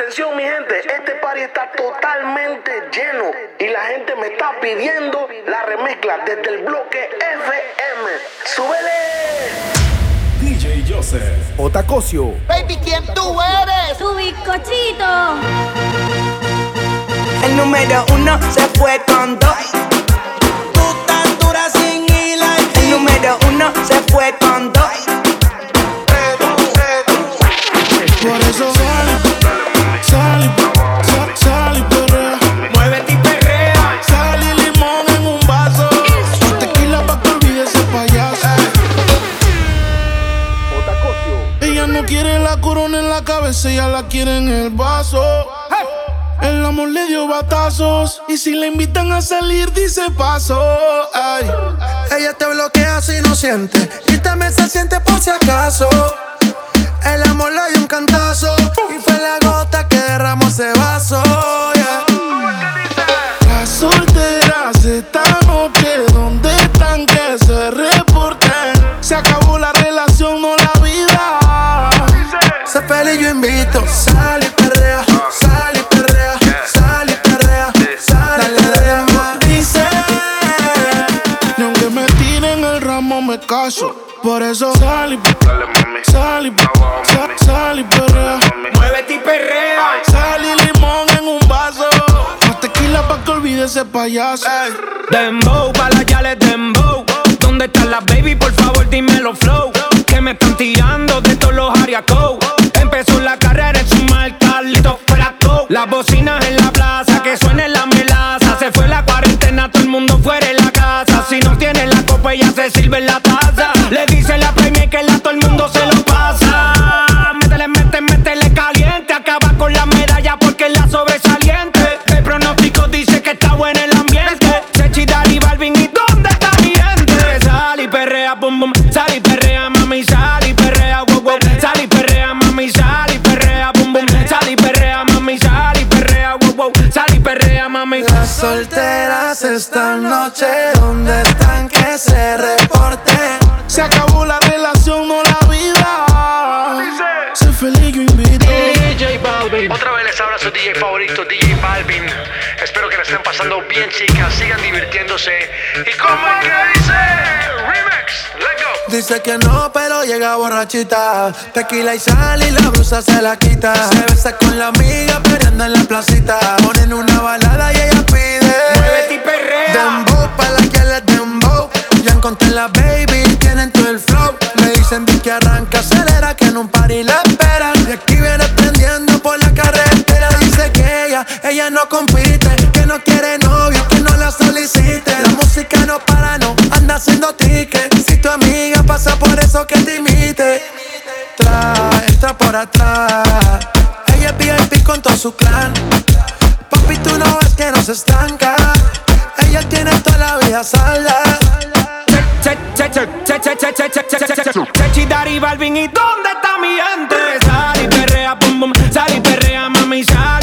Atención mi gente, este party está totalmente lleno y la gente me está pidiendo la remezcla desde el bloque FM. ¡Súbele! DJ Joseph. Otacocio. Baby, ¿quién tú eres? Tu bizcochito. El número uno se fue con dos. Tú tan dura sin hila. El número uno se fue con dos. Por eso sal, sal, sal, y perrea. Muévete y perrea. Sal y limón en un vaso. Tequila pa' que olvide ese payaso. Ella no quiere la corona en la cabeza, ella la quiere en el vaso. El amor le dio batazos y si le invitan a salir dice paso. Ay. Ella te bloquea si no siente y también se siente por si acaso. El amor le dio un cantazo y fue la gota derramó ese vaso. yeah. Las solteras esta noche, ¿dónde están que se reporten? Se acabó la relación, no la vida. Feliz, yo invito. Sal y perrea, sal y perrea, sal y perrea, sal y perrea. Dice, ni aunque me tiren el ramo me caso. Por eso sal y ese payaso. Dembow, pa' las yales dembow. ¿Dónde están las baby? Por favor, dímelo flow. Que me están tirando de todos los ariacos. Empezó la carrera en su marca, listo fraco. Las bocinas en la plaza, que suene la melaza. Se fue la cuarentena, todo el mundo fuera de la casa. Si no tiene la copa, ella se sirve en la taza. Le dice la premia que la todo el mundo se lo pasa. Las solteras esta noche, ¿dónde están que se reporten? Se acabó la relación, no la vida. Sé feliz, yo invito. DJ Balvin. Otra vez les habla su DJ favorito, DJ Balvin. Espero que la estén pasando bien, chicas. Sigan divirtiéndose. ¿Y cómo es que Dice que no, pero llega borrachita. Tequila y sal y la blusa se la quita. Se besa con la amiga, peleando en la placita. Ponen una balada y ella pide. Muévete y perrea. Dembow, pa' la que les dembow. Ya encontré la baby, tienen todo el flow. Me dicen que arranca, acelera, que en un party la esperan. Y aquí viene prendiendo por la carretera. Dice que ella, ella no compite, que no quiere novio, que no la solicite. La música no para, no anda haciendo ticket pasa por eso que te imite. Tra, entra por atrás. Ella es VIP con todo su clan. Papi, tú no ves que no se estanca. Ella tiene toda la vida salda. Chechi, Dari, Balvin, ¿y dónde está mi gente? Sal y perrea, pum, pum, sal y perrea, mami, sal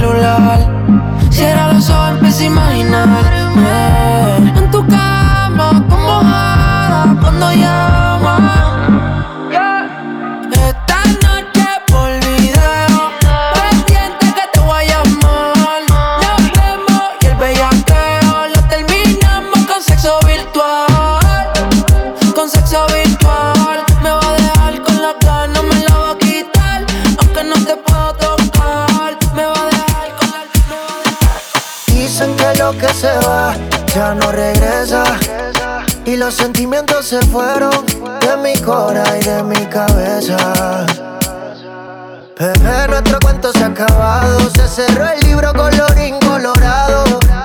celular. Cierra los ojos, empieza a imaginarme. Se fueron de mi cora y de mi cabeza. Bebé, nuestro cuento se ha acabado. Se cerró el libro colorín colorado.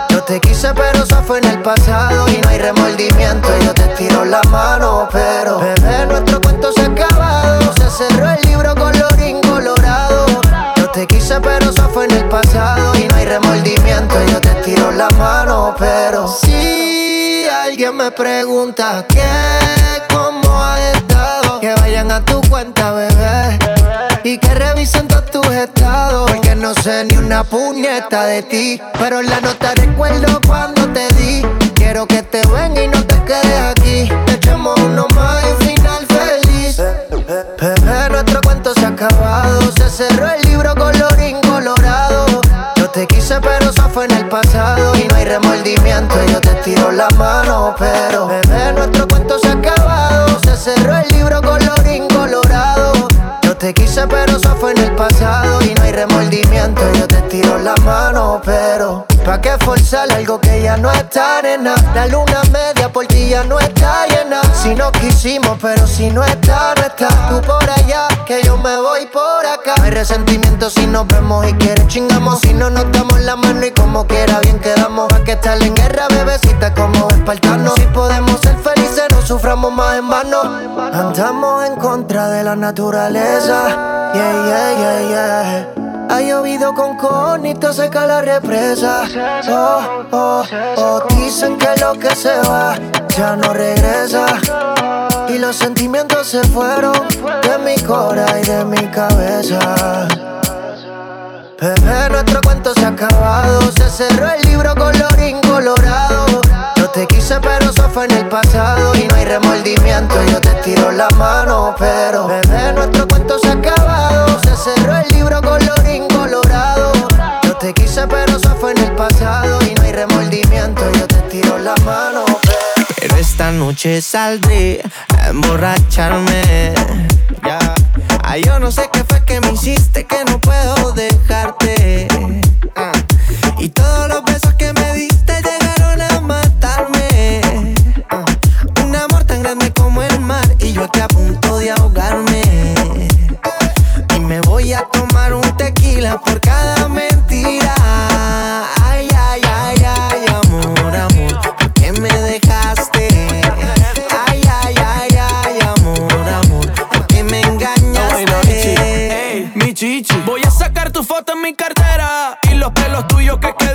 Yo te quise, pero eso fue en el pasado. Y no hay remordimiento, yo te tiro la mano. Pero, bebé, nuestro alguien me pregunta qué, cómo has estado, que vayan a tu cuenta, bebé. Y que revisen todos tus estados. Porque no sé ni una puñeta de ti. Pero la nota recuerdo cuando te di. Quiero que te ven y no te quedes aquí. Echemos uno más y un final feliz. Bebé, nuestro cuento se ha acabado. Se cerró el libro colorín colorado. Yo te quise, pero fue en el pasado. Y no hay remordimiento, yo te tiro la mano. Pero, bebé, nuestro cuento se ha acabado. Se cerró el libro colorín colorado. Yo te quise, pero eso fue en el pasado. Y no hay remordimiento, yo te tiro la mano. Pero, ¿pa' qué forzar algo que ya no está, nena? La luna media por ti ya no está llena. Si no quisimos, pero si no está, no está. Tú por allá, que yo me voy por acá. Hay resentimiento si nos vemos y quieres chingamos. Si no nos damos la mano y como quiera bien quedamos. Pa' que estar en guerra, bebecita, como espartanos. Si podemos ser felices, no suframos más en vano. Andamos en contra de la naturaleza. Yeah, yeah, yeah, yeah. Ha llovido con conito, seca la represa. Oh, oh, oh. Dicen que lo que se va ya no regresa. Y los sentimientos se fueron de mi cora y de mi cabeza. Bebé, nuestro cuento se ha acabado. Se cerró el libro colorín colorado. Te quise, pero eso fue en el pasado. Y no hay remordimiento, yo te tiro la mano. Pero, bebé, nuestro cuento se ha acabado. Se cerró el libro colorín colorado. Yo te quise, pero eso fue en el pasado. Y no hay remordimiento, yo te tiro la mano. Pero, Pero esta noche saldré a emborracharme. Ya. Ay, yo no sé qué fue que me hiciste que no puedo dejarte. Ah. Y todos los besos que me diste por cada mentira. Ay, ay, ay, ay, amor, amor, ¿por qué me dejaste? Ay, ay, ay, ay, amor, amor, ¿por qué me engañaste? Ey, mi chichi. Voy a sacar tu foto en mi cartera y los pelos tuyos que quedan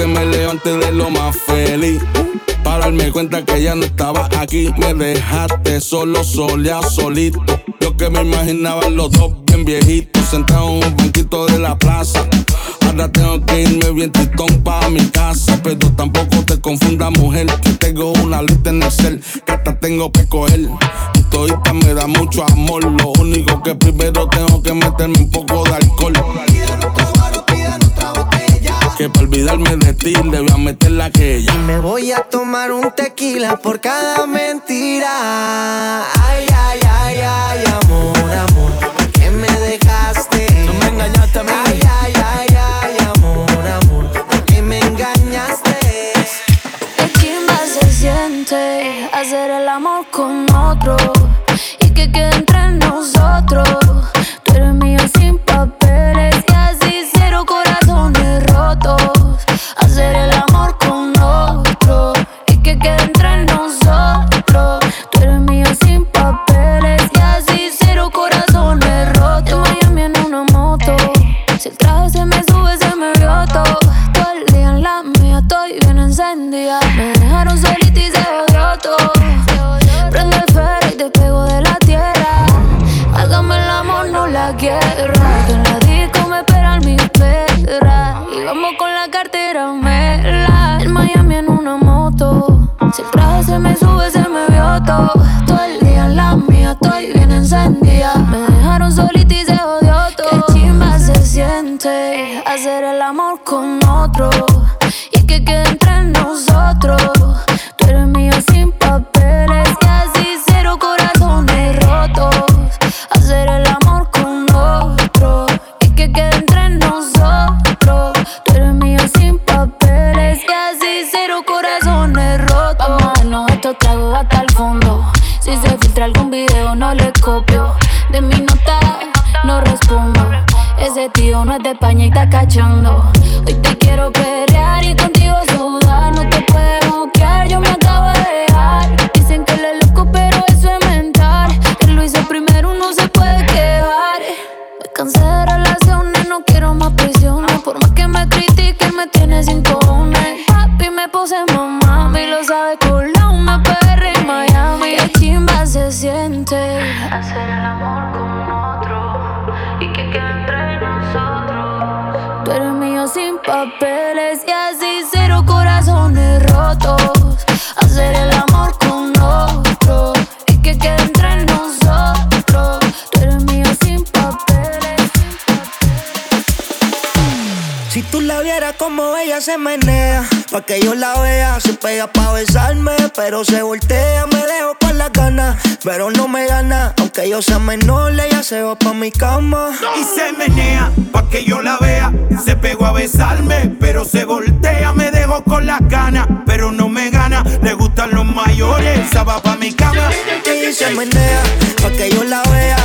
que me levanté de lo más feliz. Para darme cuenta que ya no estaba aquí. Me dejaste solo, solía, solito. Yo que me imaginaba los dos bien viejitos. Sentados en un banquito de la plaza. Ahora tengo que irme bien tristón pa' mi casa. Pero tampoco te confunda, mujer. Que tengo una lista en el cel. Que hasta tengo que coger. Y todita me da mucho amor. Lo único que primero tengo que meterme un poco de alcohol. Que para olvidarme de ti le voy a meter la que Y me voy a tomar un tequila por cada mentira. Ay, ay, ay, ay, amor, amor. ¿Por qué me dejaste? No me engañaste a mí. Ay, ay, ay, ay, amor, amor. ¿Por qué me engañaste? Qué chimba se siente hacer el amor con otro y que quede entre nosotros. Me dejaron solita y se odió todo. Prende el ferro y te pego de la tierra. Hágame el amor, no la guerra. Que en la disco me esperan mis perras. Y vamos con la cartera mela. En Miami en una moto. Si el traje se me sube, se me vio todo. Todo el día en la mía estoy bien encendida. Me dejaron solita y se odió todo. Qué chimba se siente hacer el amor con otro. Nosotros. Tú eres mío sin papeles y así cero corazones rotos. Hacer el amor con otro y que quede entre nosotros. Tú eres mío sin papeles y así cero corazones rotos. Vamos a darnos estos tragos hasta el fondo. Si se filtra algún video no le copio. De mi nota no respondo. Ese tío no es de España y está cachando. Hoy te quiero pelear como ella se menea, pa' que yo la vea, se pega pa' besarme, pero se voltea, me dejo con las ganas, pero no me gana, aunque yo sea menor, ella se va pa' mi cama. Y se menea pa' que yo la vea. Se pegó a besarme, pero se voltea. Me dejo con las ganas, pero no me gana. Le gustan los mayores, esa va pa' mi cama. Y se menea, pa' que yo la vea,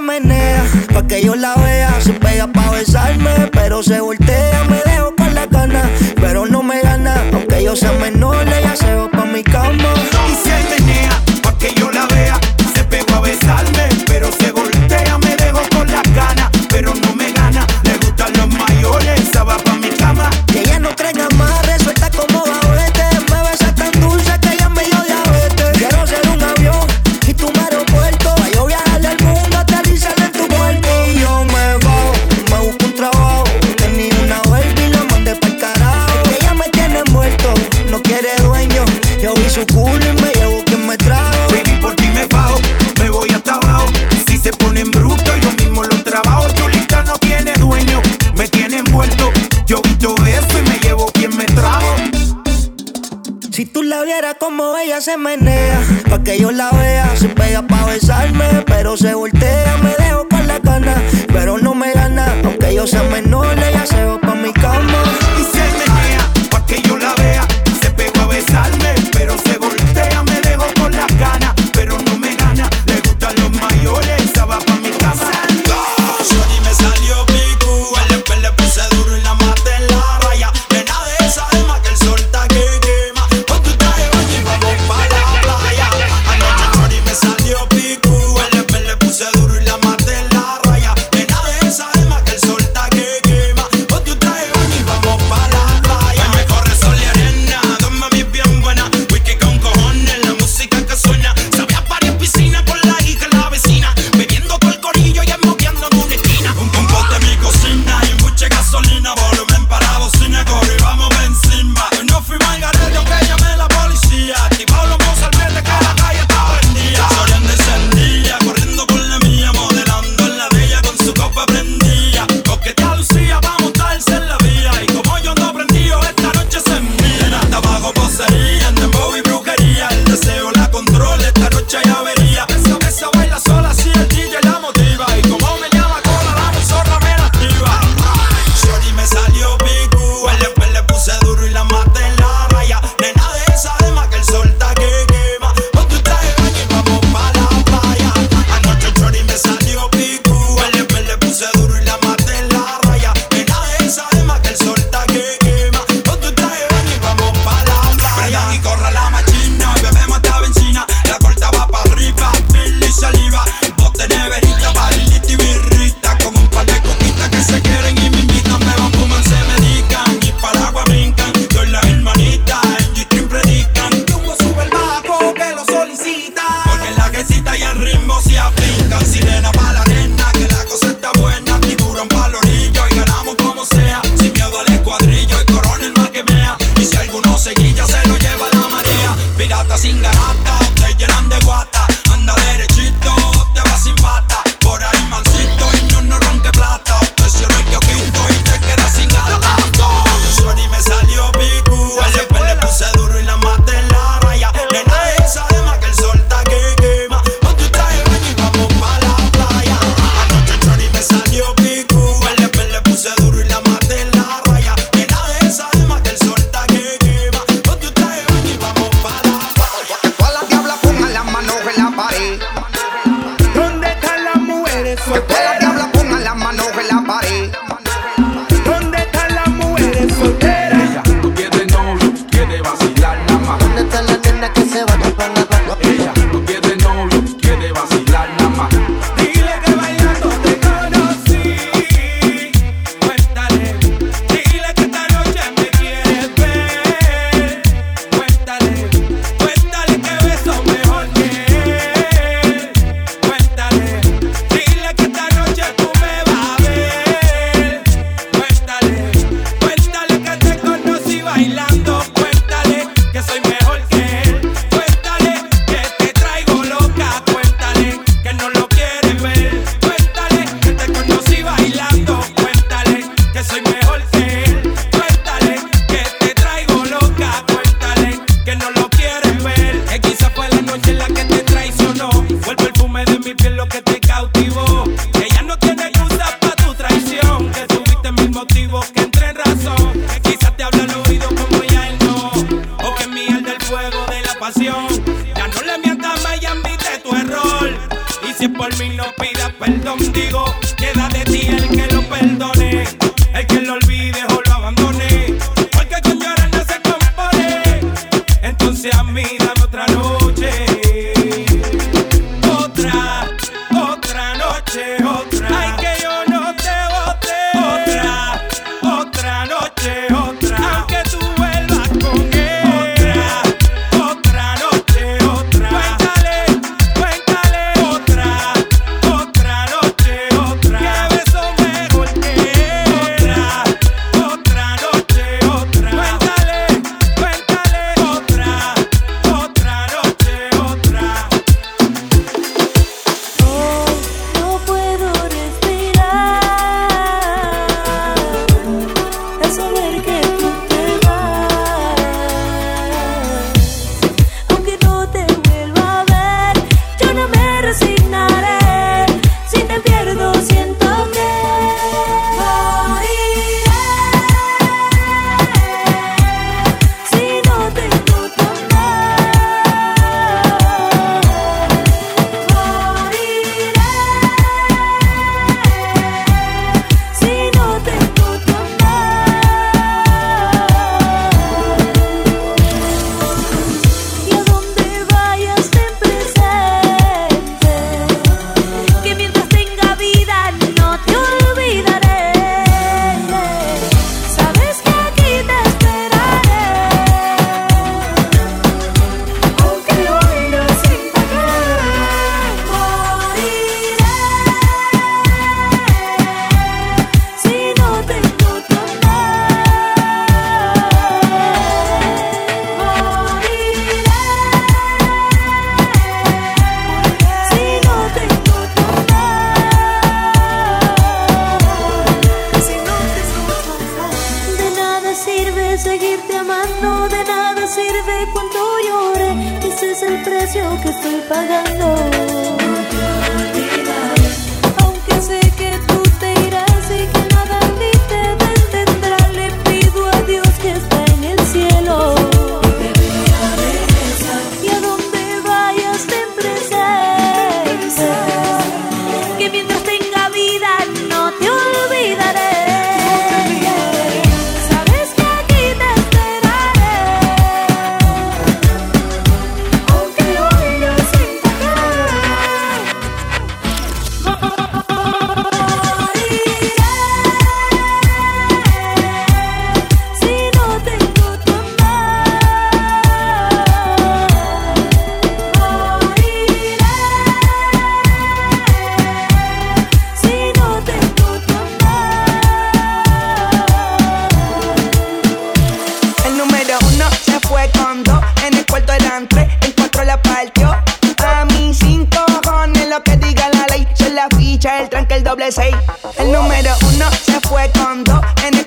se pa' que yo la vea, se pega pa' besarme, pero se voltea, como ella se menea, pa' que yo la vea. Se pega pa' besarme, pero se voltea, me dejo con la cana Pero no me gana, aunque yo sea menor, ella se va pa' mi cama.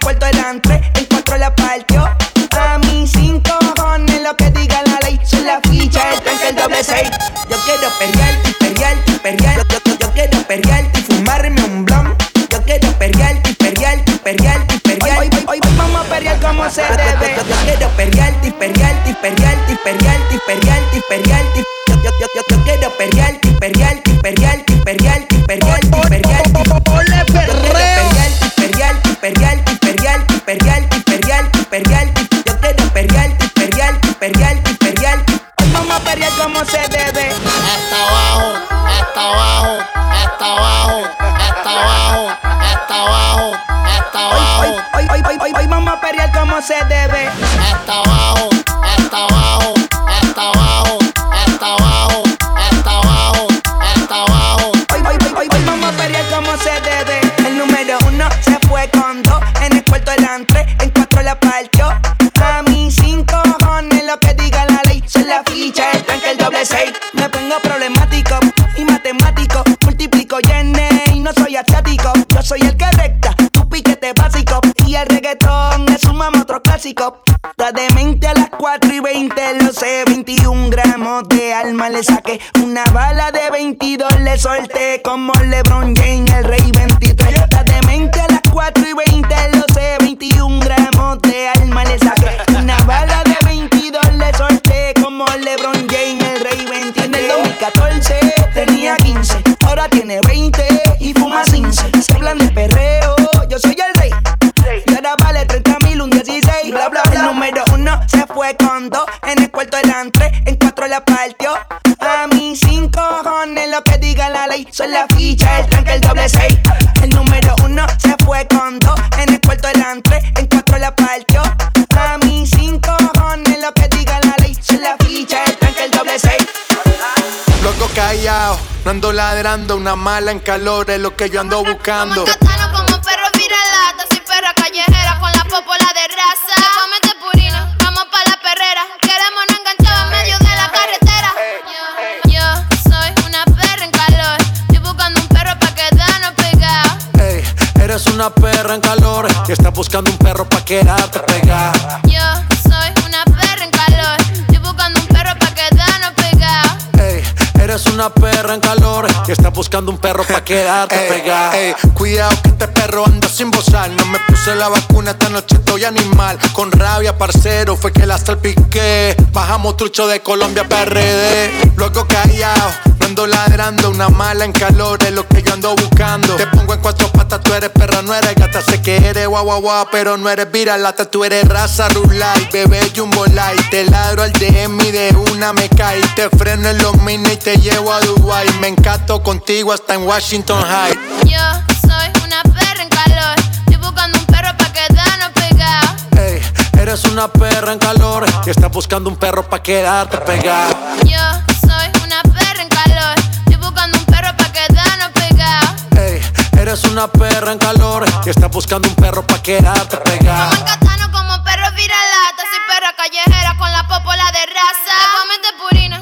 Cuarto eran tres, en cuatro la partió. A mí cinco cojones lo que diga la ley. Son la ficha, el tranque, el doble seis. Yo quiero perrear, y perrear, y perrear. Yo, yo, yo, quiero perrear y fumarme un blon. Yo quiero perrear, y perrear, y perrear, y perrear. Hoy, hoy, hoy vamos a perrear como se debe. Yo, yo, yo quiero perrear, y perrear, y perrear, y perrear, y perrear, y perrear. 6. Son la ficha, el tranque, el doble seis, El número uno se fue con dos, En el cuarto eran 3, en 4 la partió. A mí 5 cojones lo que diga la ley. Son la ficha, el tranque, el doble seis. Loco callado, no ando ladrando. Una mala en calor es lo que yo ando buscando. Como, como perro vira lata, sin perra callejera, con la popola de raza. Perra en calor y estás buscando un perro pa' quedarte pegada. Yo eres una perra en calor y estás buscando un perro pa' quedarte pegada. Ey, cuidado que este perro anda sin bozar. No me puse la vacuna, esta noche estoy animal. Con rabia, parcero, fue que la salpiqué. Bajamos trucho de Colombia PRD. Luego callado, no ando ladrando. Una mala en calor es lo que yo ando buscando. Te pongo en cuatro patas, tú eres perra, no eres gata. Sé que eres guau guau guau, pero no eres viralata. Tú eres raza rulay, bebé jumbo light. Te ladro al DM y de una me cae. Te freno en los mini y te llevo a Dubai. Me encanto contigo hasta en Washington High. Yo soy una perra en calor. Estoy buscando un perro pa' quedarnos pegados. Ey, eres una perra en calor y estás buscando un perro pa' quedarte pegada. Yo soy una perra en calor. Estoy buscando un perro pa' quedarnos pegados. Ey, eres una perra en calor y estás buscando un perro pa' quedarte. Katana como perro viralata. Soy perra callejera con la popola de raza. Te purina,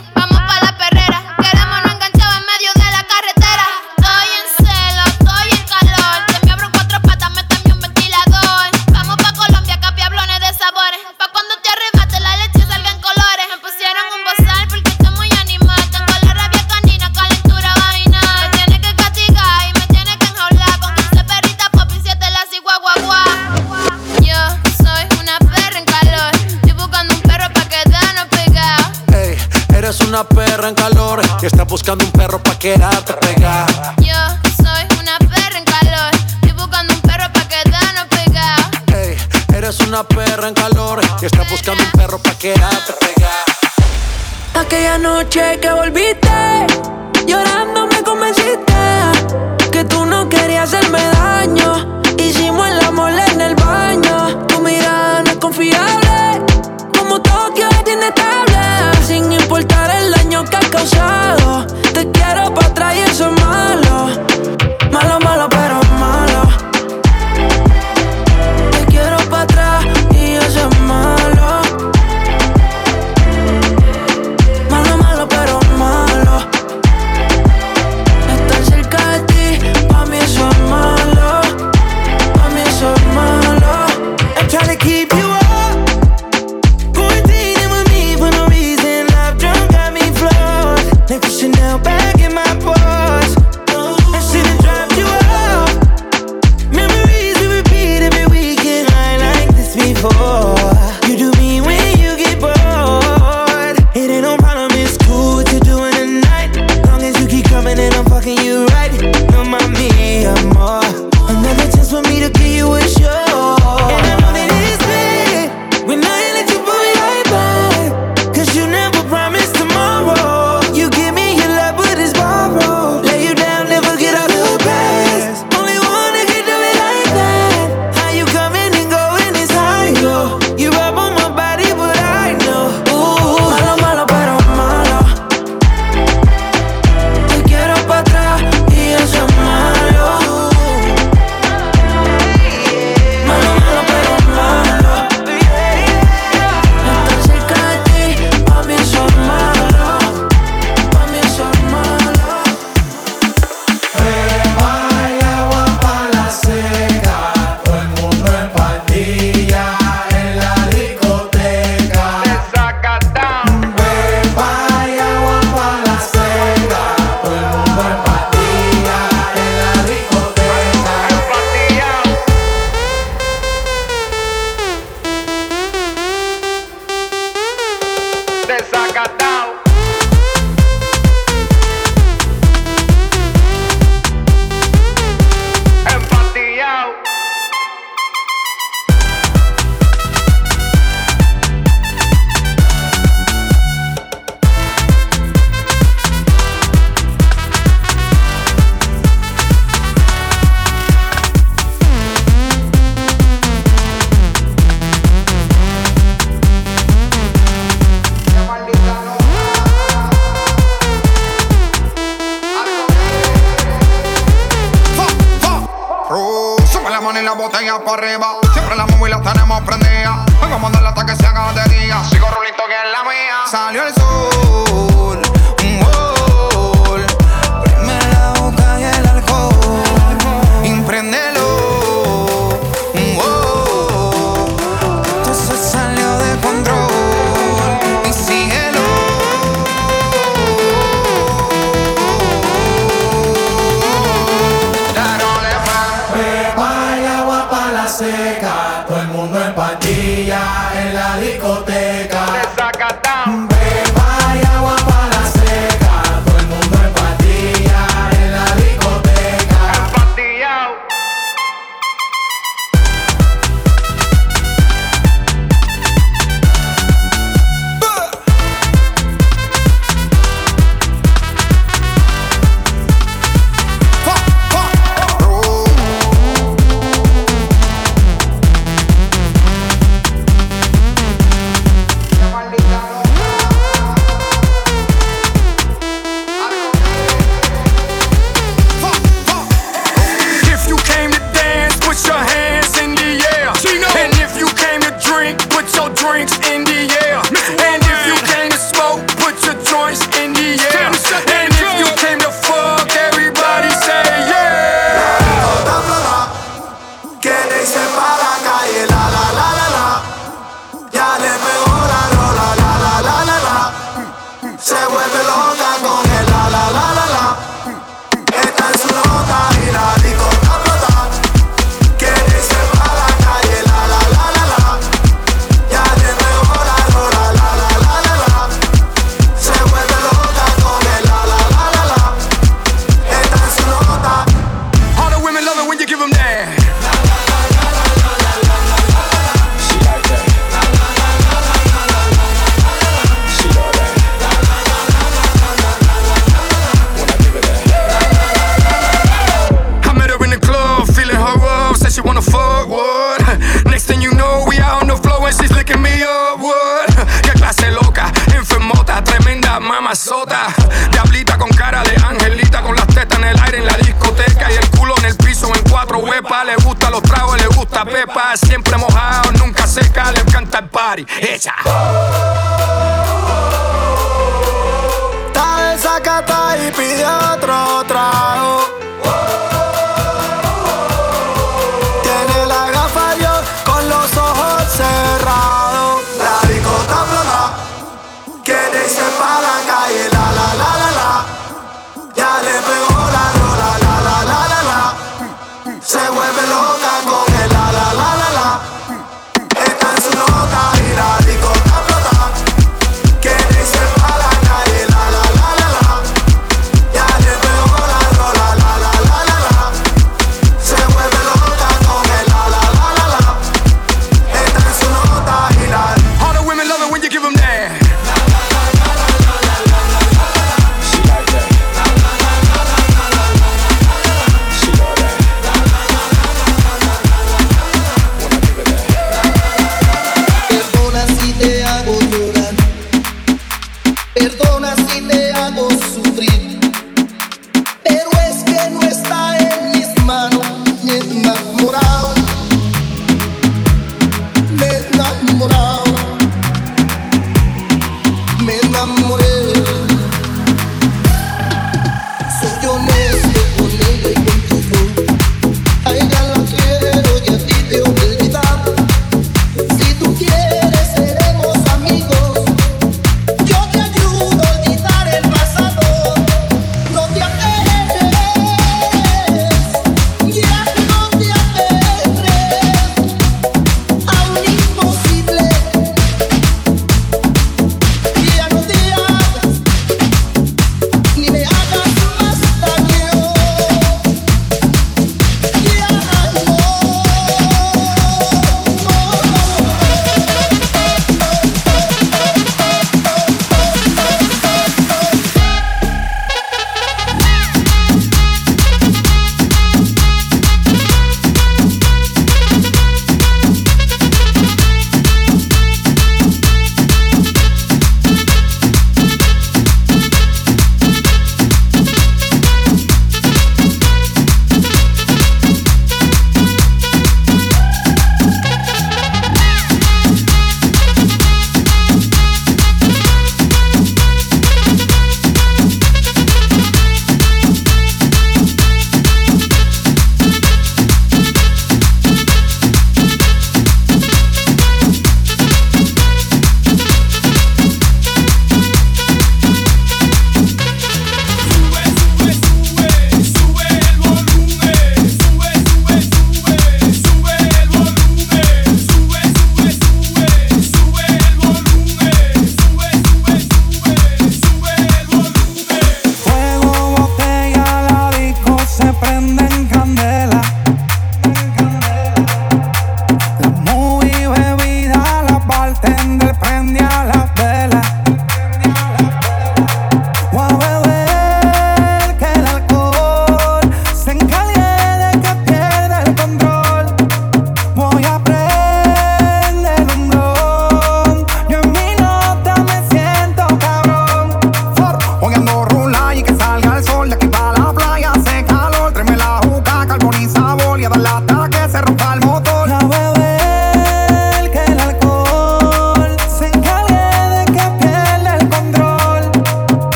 encanta el party. Ella. Está desacata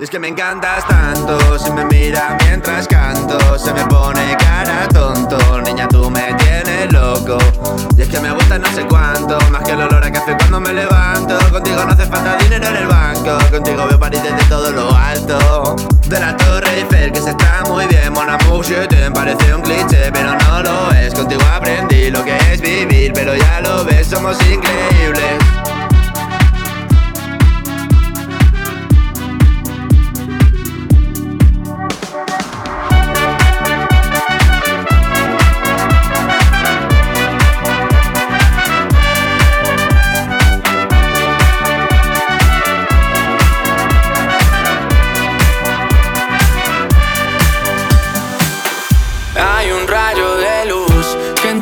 Y es que me encantas tanto, si me mira mientras canto, se me pone cara tonto, niña tú me tienes loco. Y es que me gusta no sé cuánto, más que el olor a café cuando me levanto. Contigo no hace falta dinero en el banco, contigo veo París desde todo lo alto. De la Torre Eiffel que se está muy bien, Mon amour, te parece un cliché, pero no lo es. Contigo aprendí lo que es vivir, pero ya lo ves, somos increíbles.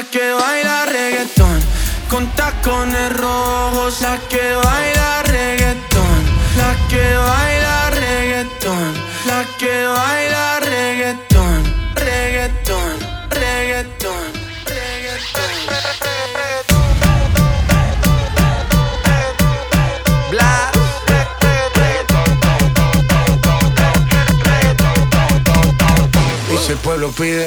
la que baila reggaetón. Con tacones rojos, la que baila reggaetón, la que baila reggaetón, la que baila reggaetón, reggaetón, reggaetón, Bla. Y el pueblo pide,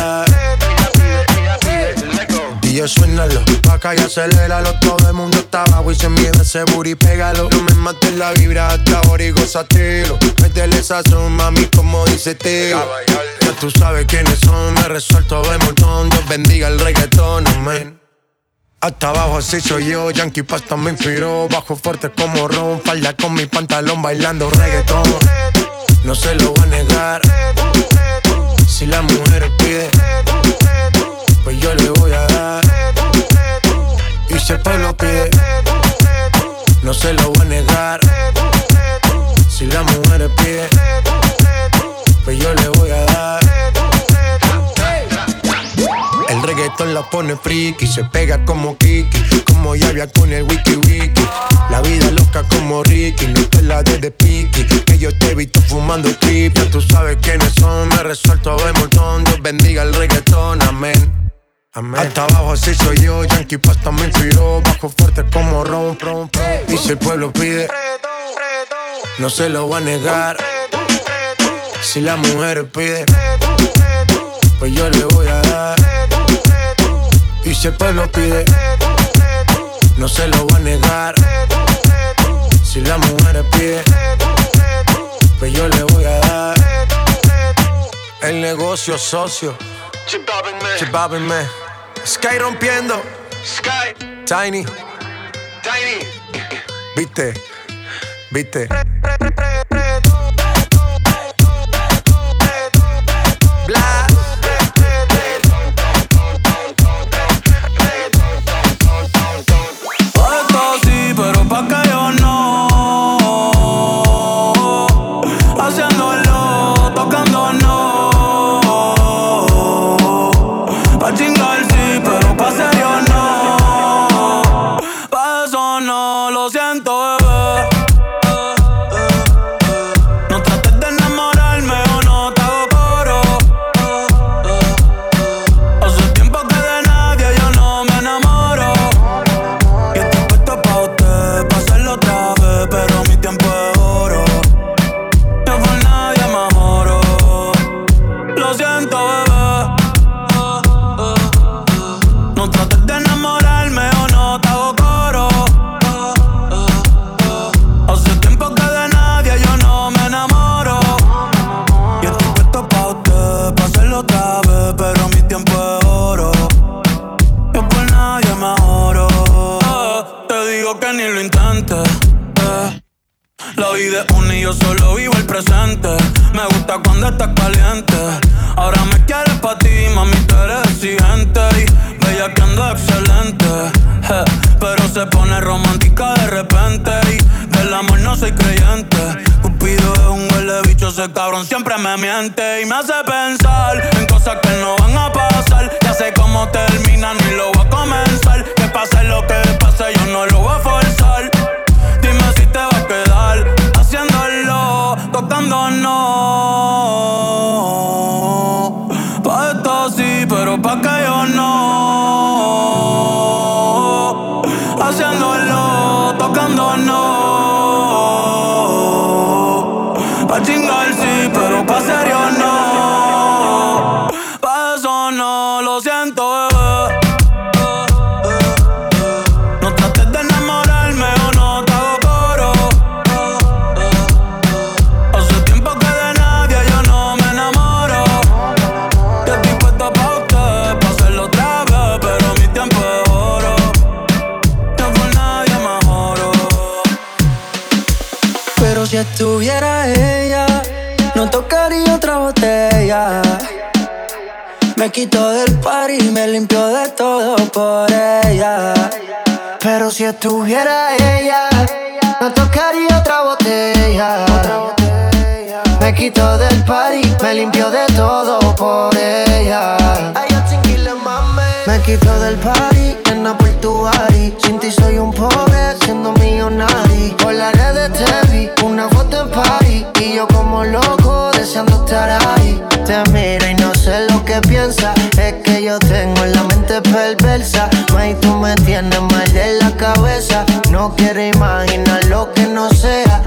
Yo suénalo, acá y aceléralo Todo el mundo está abajo y se mide ese booty, pégalo. No me mates la vibra hasta ahora y gozatelo Métele sazón, mami, como dice tío Ya tú sabes quiénes son, me resuelto de montón. Dios bendiga el reggaetón, amén. Hasta abajo así soy yo, Yankee Pasta me inspiró Bajo fuerte como Ron, falda con mi pantalón bailando reggaetón. No se lo voy a negar. Si la mujer pide pues yo le voy a dar. Y si el pueblo pide, no se lo voy a negar. Si la mujer pide, pues yo le voy a dar. El reggaetón la pone friki, se pega como Kiki, como Yavia con el wiki wiki. La vida loca como Ricky, no la de de piqui. Que yo te he visto fumando trip, ya tú sabes quiénes son. Me resuelto de montón, Dios bendiga el reggaetón, amén. Hasta abajo así soy yo, Yankee Pasta me inspiró Bajo fuerte como Ron, Ron, Ron. Y si el pueblo pide No se lo voy a negar. Si la mujer pide Pues yo le voy a dar. Y si el pueblo pide No se lo voy a negar. Si la mujer pide Pues yo le voy a dar. El negocio socio C'è Bab in me. C'è in me. Sky rompiendo. Sky. Tiny. Tiny. Viste. Viste. Pre, pre, pre, pre. Me quito del par y me limpio de todo por ella. Pero si estuviera ella, no tocaría otra botella. Me quito del party, me limpio de todo por ella. Me quito del party, en por tu. Sin ti soy un pobre, siendo millonario. Por la red te vi, una foto en party. Y yo como loco, deseando estar ahí. Te miro y no sé lo que piensas. Es que yo tengo la mente perversa. May, tú me tienes mal de la cabeza. No quiero imaginar lo que no sea.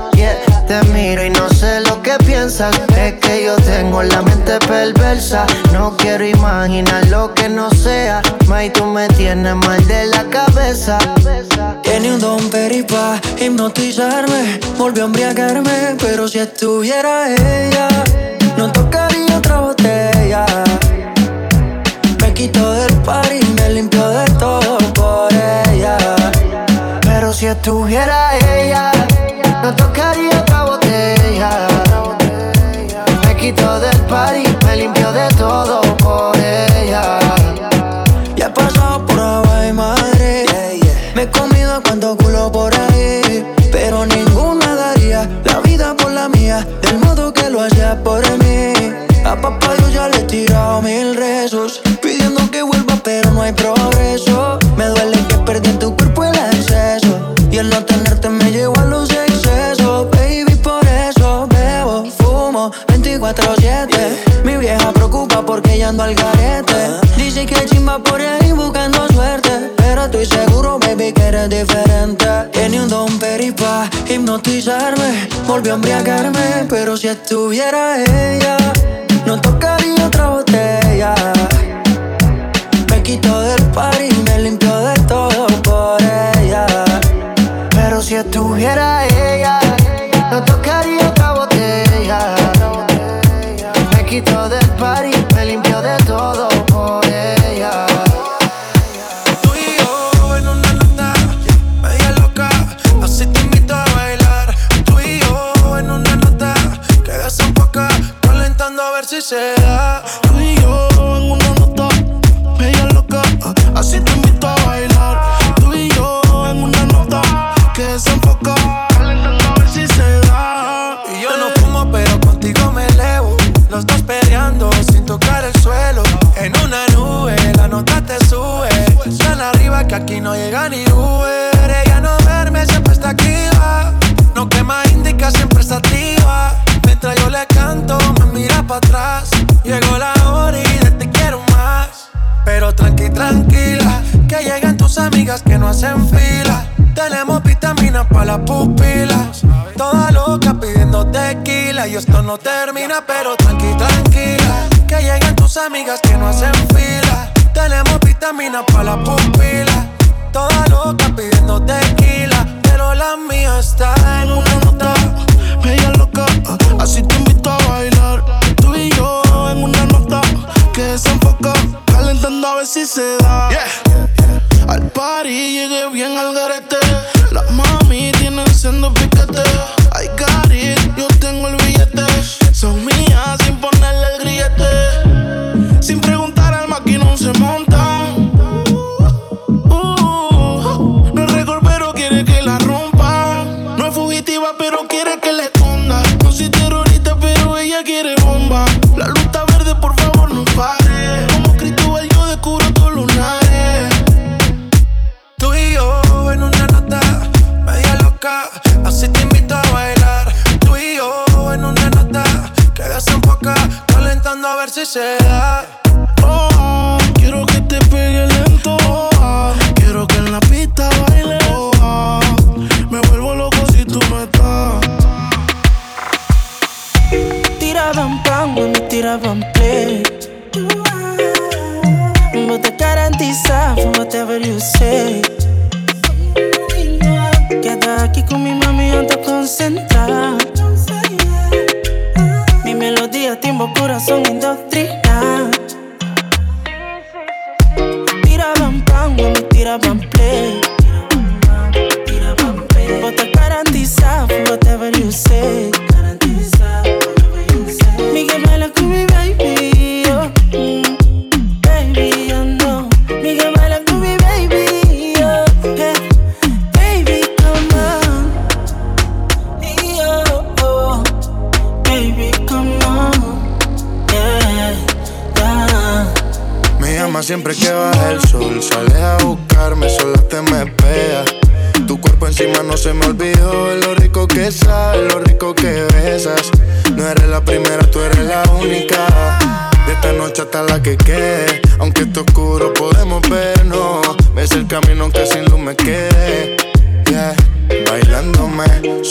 Te miro y no sé lo que piensas. Es que yo tengo la mente perversa. No quiero imaginar lo que no sea. May, tú me tienes mal de la cabeza. Tiene un don peripa hipnotizarme, volvió a embriagarme, pero si estuviera ella, no tocaría otra botella. Me quito del par y me limpio de todo por ella. Pero si estuviera ella, no tocaría otra botella. Me quito del party, me limpio de todo por ella. Ya he pasado por y madre. Me he comido cuanto culo por ahí. Pero ninguna daría la vida por la mía. Del modo que lo hacía por mí. Papá yo ya le he tirado mil rezos. Pidiendo que vuelva, pero no hay progreso. Me duele que perdí en tu cuerpo el acceso. Y el no tenerte me llevó a los excesos. Baby, por eso bebo, fumo 24-7. Mi vieja preocupa porque ya ando al garete. Dice que chimba por ahí buscando suerte. Pero estoy seguro, baby, que eres diferente. Tiene un don peripa hipnotizarme. Volvió a embriagarme. Pero si estuviera ella, no tocaría otra botella. Me quito del par y me limpio de todo por ella. Pero si estuviera ella, se da. Tú y yo en una nota media loca, así te invito a bailar. Tú y yo en una nota que desenfoca, calentando a ver si se da. Y yo no fumo, pero contigo me elevo. Los dos peleando sin tocar el suelo. En una nube, la nota te sube. Tan arriba que aquí no llega ni Uber. Para atrás. Llegó la hora y de te quiero más. Pero tranqui, tranquila, que lleguen tus amigas que no hacen fila. Tenemos vitaminas para las pupilas. Toda loca pidiendo tequila. Y esto no termina, pero tranqui, tranquila. Que lleguen tus amigas que no hacen fila. Tenemos vitaminas para las pupilas. Toda loca pidiendo tequila. Pero la mía está en una nota. Media loca, así te invito a bailar sigue desenfocado, calentando a ver si se da. Yeah. Al party llegué bien al garete. Las mami tienen siendo piquete. I got yo tengo el billete. Son mías sin ponerle el grillete.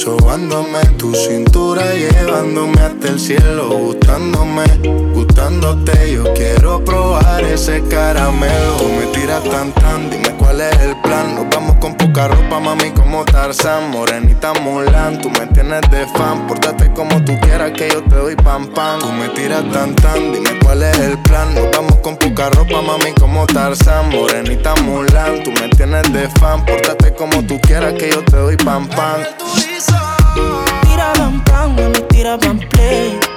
sobándome tu cintura, llevándome hasta el cielo, gustándome besándote Yo quiero probar ese caramelo. Tú me tiras tan tan, dime cuál es el plan. Nos vamos con poca ropa, mami, como Tarzán. Morenita Mulan, tú me tienes de fan. Pórtate como tú quieras que yo te doy pan pan Tú me tiras tan tan, dime cuál es el plan. Nos vamos con poca ropa, mami, como Tarzán. Morenita Mulan, tú me tienes de fan. Pórtate como tú quieras que yo te doy pan pan Tira mami, tira play.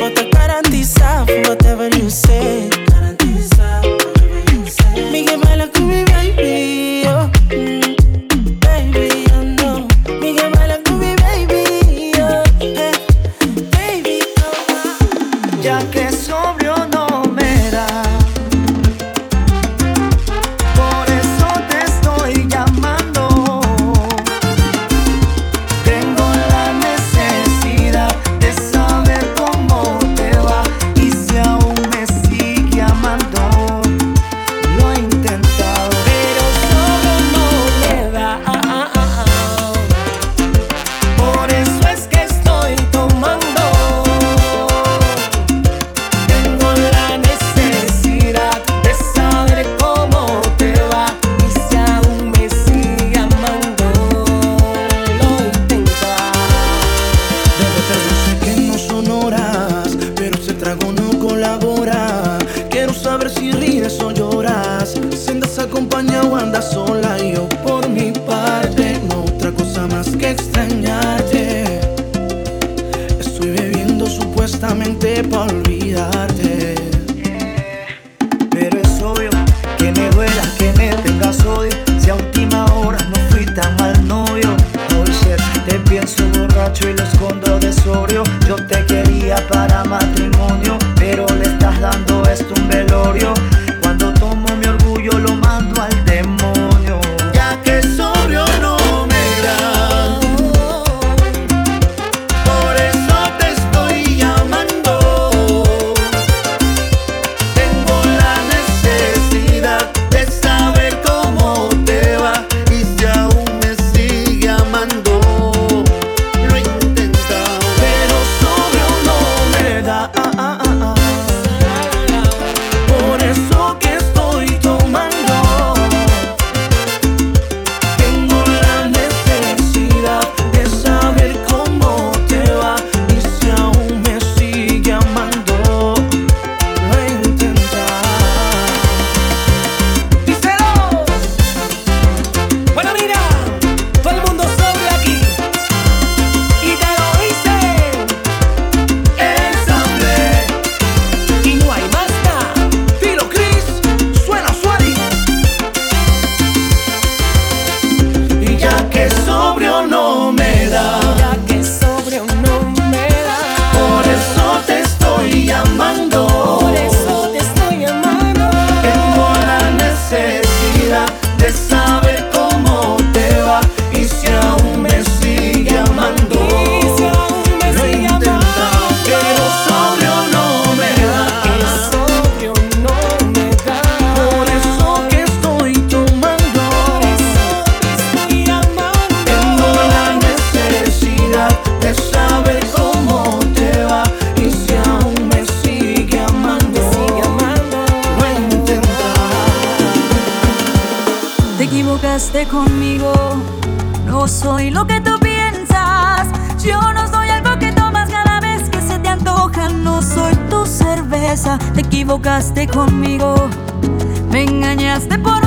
But I garantize whatever you say equivocaste conmigo. Me engañaste por